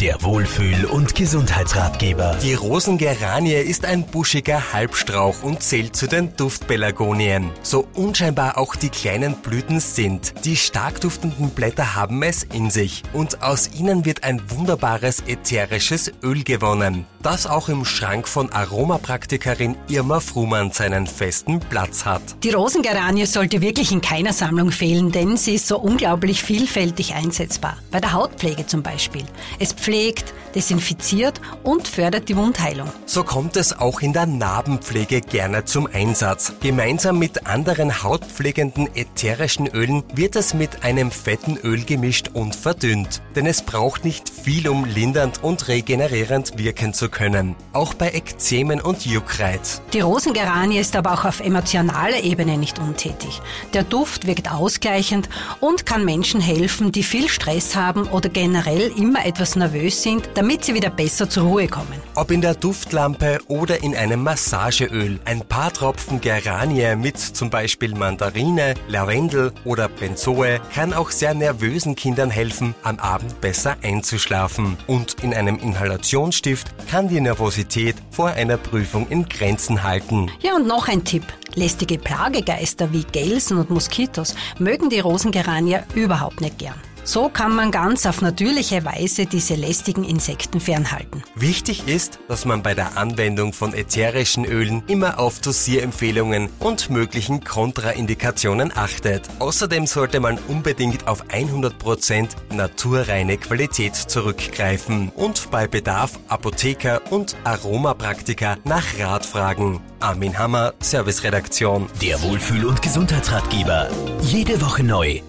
Der Wohlfühl- und Gesundheitsratgeber. Die Rosengeranie ist ein buschiger Halbstrauch und zählt zu den Duftpelargonien. So unscheinbar auch die kleinen Blüten sind. Die stark duftenden Blätter haben es in sich und aus ihnen wird ein wunderbares ätherisches Öl gewonnen, das auch im Schrank von Aromapraktikerin Irma Frumann seinen festen Platz hat. Die Rosengeranie sollte wirklich in keiner Sammlung fehlen, denn sie ist so unglaublich vielfältig einsetzbar. Bei der Hautpflege zum Beispiel. Es pflegt, desinfiziert und fördert die Wundheilung. So kommt es auch in der Narbenpflege gerne zum Einsatz. Gemeinsam mit anderen hautpflegenden ätherischen Ölen wird es mit einem fetten Öl gemischt und verdünnt. Denn es braucht nicht viel, um lindernd und regenerierend wirken zu können. Auch bei Ekzemen und Juckreiz. Die Rosengeranie ist aber auch auf emotionaler Ebene nicht untätig. Der Duft wirkt ausgleichend und kann Menschen helfen, die viel Stress haben oder generell immer etwas nervös sind, damit sie wieder besser zur Ruhe kommen. Ob in der Duftlampe oder in einem Massageöl. Ein paar Tropfen Geranie mit zum Beispiel Mandarine, Lavendel oder Benzoe kann auch sehr nervösen Kindern helfen, am Abend besser einzuschlafen. Und in einem Inhalationsstift kann die Nervosität vor einer Prüfung in Grenzen halten. Ja, und noch ein Tipp. Lästige Plagegeister wie Gelsen und Moskitos mögen die Rosengeranie überhaupt nicht gern. So kann man ganz auf natürliche Weise diese lästigen Insekten fernhalten. Wichtig ist, dass man bei der Anwendung von ätherischen Ölen immer auf Dosierempfehlungen und möglichen Kontraindikationen achtet. Außerdem sollte man unbedingt auf 100% naturreine Qualität zurückgreifen und bei Bedarf Apotheker und Aromapraktiker nach Rat fragen. Armin Hammer, Serviceredaktion. Der Wohlfühl- und Gesundheitsratgeber. Jede Woche neu